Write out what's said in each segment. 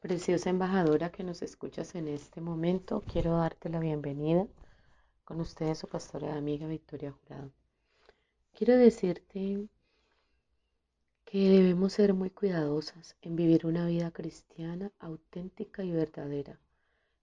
Preciosa embajadora que nos escuchas en este momento, quiero darte la bienvenida con ustedes su pastora de amiga Victoria Jurado. Quiero decirte que debemos ser muy cuidadosas en vivir una vida cristiana auténtica y verdadera,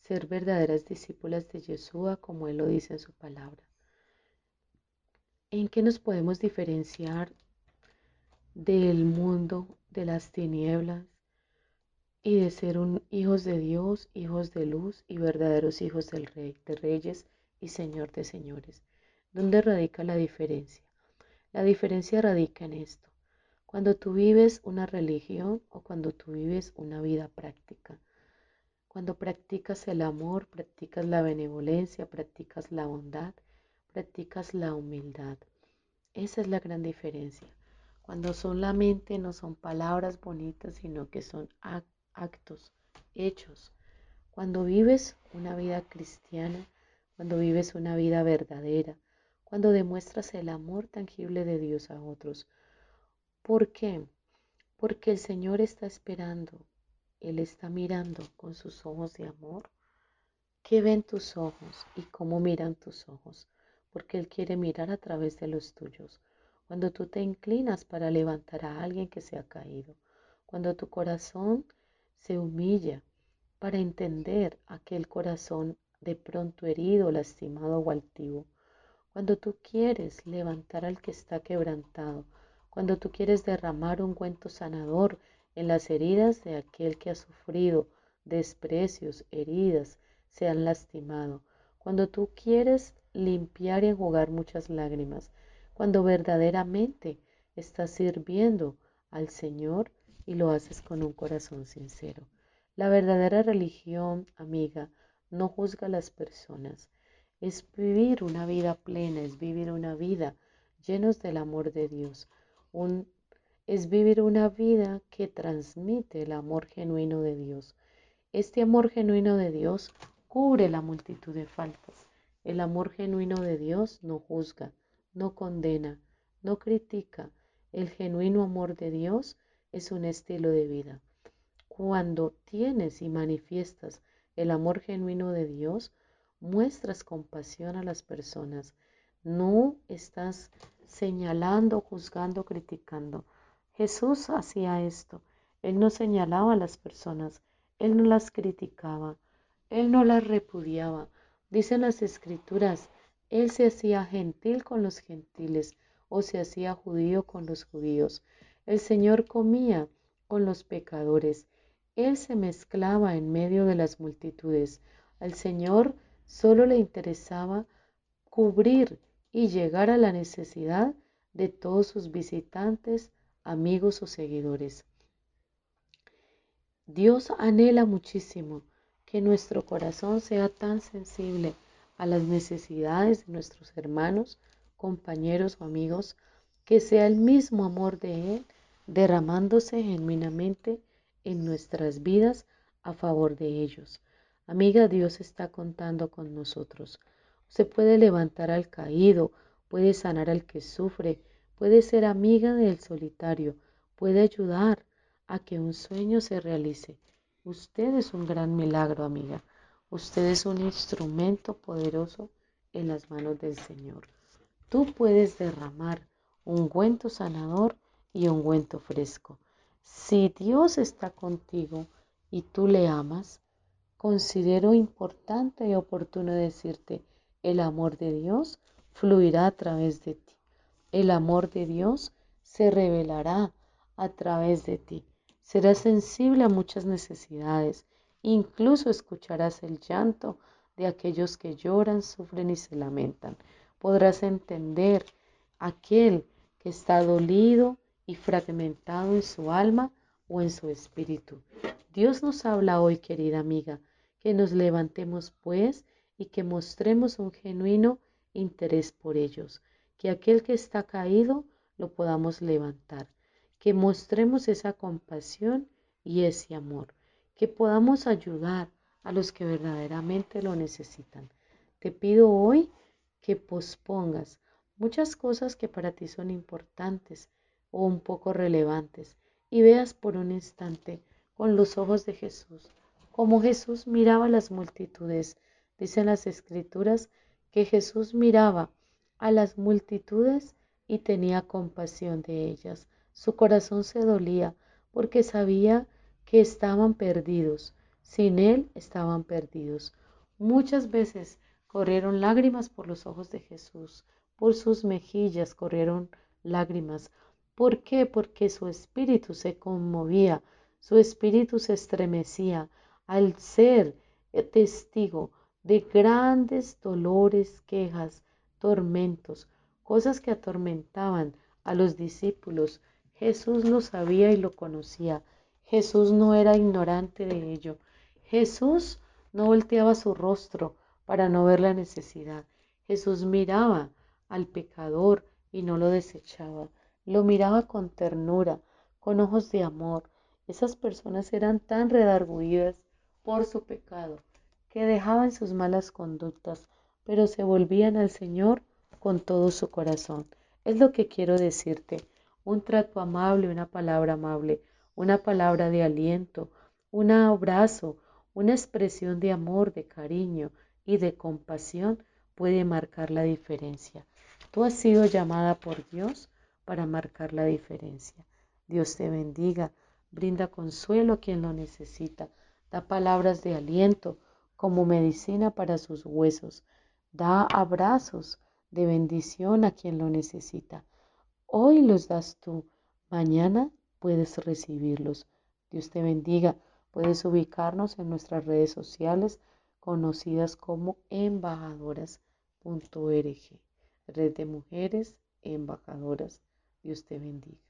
ser verdaderas discípulas de Yeshua como Él lo dice en su palabra. ¿En qué nos podemos diferenciar del mundo, de las tinieblas y de ser un, hijos de Dios, hijos de luz y verdaderos hijos del Rey, de Reyes y Señor de señores. ¿Dónde radica la diferencia? La diferencia radica en esto. Cuando tú vives una religión o cuando tú vives una vida práctica. Cuando practicas el amor, practicas la benevolencia, practicas la bondad, practicas la humildad. Esa es la gran diferencia. Cuando solamente no son palabras bonitas, sino que son actos, hechos. Cuando vives una vida cristiana, cuando vives una vida verdadera, cuando demuestras el amor tangible de Dios a otros. ¿Por qué? Porque el Señor está esperando, Él está mirando con sus ojos de amor. ¿Qué ven tus ojos y cómo miran tus ojos? Porque Él quiere mirar a través de los tuyos. Cuando tú te inclinas para levantar a alguien que se ha caído, cuando tu corazón se humilla para entender aquel corazón de pronto herido, lastimado o altivo. Cuando tú quieres levantar al que está quebrantado, cuando tú quieres derramar un cuento sanador en las heridas de aquel que ha sufrido desprecios, heridas, se han lastimado, cuando tú quieres limpiar y enjugar muchas lágrimas, cuando verdaderamente estás sirviendo al Señor y lo haces con un corazón sincero. La verdadera religión, amiga, no juzga a las personas. Es vivir una vida plena, es vivir una vida llenos del amor de Dios. es vivir una vida que transmite el amor genuino de Dios. Este amor genuino de Dios cubre la multitud de faltas. El amor genuino de Dios no juzga, no condena, no critica. El genuino amor de Dios es un estilo de vida. Cuando tienes y manifiestas el amor genuino de Dios, muestras compasión a las personas. No estás señalando, juzgando, criticando. Jesús hacía esto. Él no señalaba a las personas, él no las criticaba, él no las repudiaba. Dicen las escrituras, él se hacía gentil con los gentiles o se hacía judío con los judíos. El Señor comía con los pecadores él se mezclaba en medio de las multitudes. Al Señor solo le interesaba cubrir y llegar a la necesidad de todos sus visitantes, amigos o seguidores. Dios anhela muchísimo que nuestro corazón sea tan sensible a las necesidades de nuestros hermanos, compañeros o amigos, que sea el mismo amor de Él derramándose genuinamente en nuestras vidas a favor de ellos. Amiga, Dios está contando con nosotros. Usted puede levantar al caído, puede sanar al que sufre, puede ser amiga del solitario, puede ayudar a que un sueño se realice. Usted es un gran milagro, amiga. Usted es un instrumento poderoso en las manos del Señor. Tú puedes derramar un ungüento sanador y un ungüento fresco. Si Dios está contigo y tú le amas, considero importante y oportuno decirte, el amor de Dios fluirá a través de ti. El amor de Dios se revelará a través de ti. Serás sensible a muchas necesidades. Incluso escucharás el llanto de aquellos que lloran, sufren y se lamentan. Podrás entender aquel que está dolido y fragmentado en su alma o en su espíritu. Dios nos habla hoy, querida amiga, que nos levantemos pues y que mostremos un genuino interés por ellos, que aquel que está caído lo podamos levantar, que mostremos esa compasión y ese amor, que podamos ayudar a los que verdaderamente lo necesitan. Te pido hoy que pospongas muchas cosas que para ti son importantes o un poco relevantes y veas por un instante con los ojos de Jesús, como Jesús miraba las multitudes. Dicen las escrituras que Jesús miraba a las multitudes y tenía compasión de ellas. Su corazón se dolía porque sabía que estaban perdidos. Sin Él estaban perdidos. Muchas veces corrieron lágrimas por los ojos de Jesús, por sus mejillas corrieron lágrimas. ¿Por qué? Porque su espíritu se conmovía, su espíritu se estremecía al ser testigo de grandes dolores, quejas, tormentos, cosas que atormentaban a los discípulos. Jesús lo sabía y lo conocía. Jesús no era ignorante de ello. Jesús no volteaba su rostro para no ver la necesidad. Jesús miraba al pecador y no lo desechaba. Lo miraba con ternura, con ojos de amor. Esas personas eran tan redarguidas por su pecado que dejaban sus malas conductas, pero se volvían al Señor con todo su corazón. Es lo que quiero decirte. Un trato amable, una palabra amable, una palabra de aliento, un abrazo, una expresión de amor, de cariño y de compasión puede marcar la diferencia. Tú has sido llamada por Dios para marcar la diferencia. Dios te bendiga, brinda consuelo a quien lo necesita, da palabras de aliento como medicina para sus huesos, da abrazos de bendición a quien lo necesita. Hoy los das tú, mañana puedes recibirlos. Dios te bendiga. Puedes ubicarnos en nuestras redes sociales conocidas como embajadoras.org. Red de Mujeres Embajadoras. Dios te bendiga.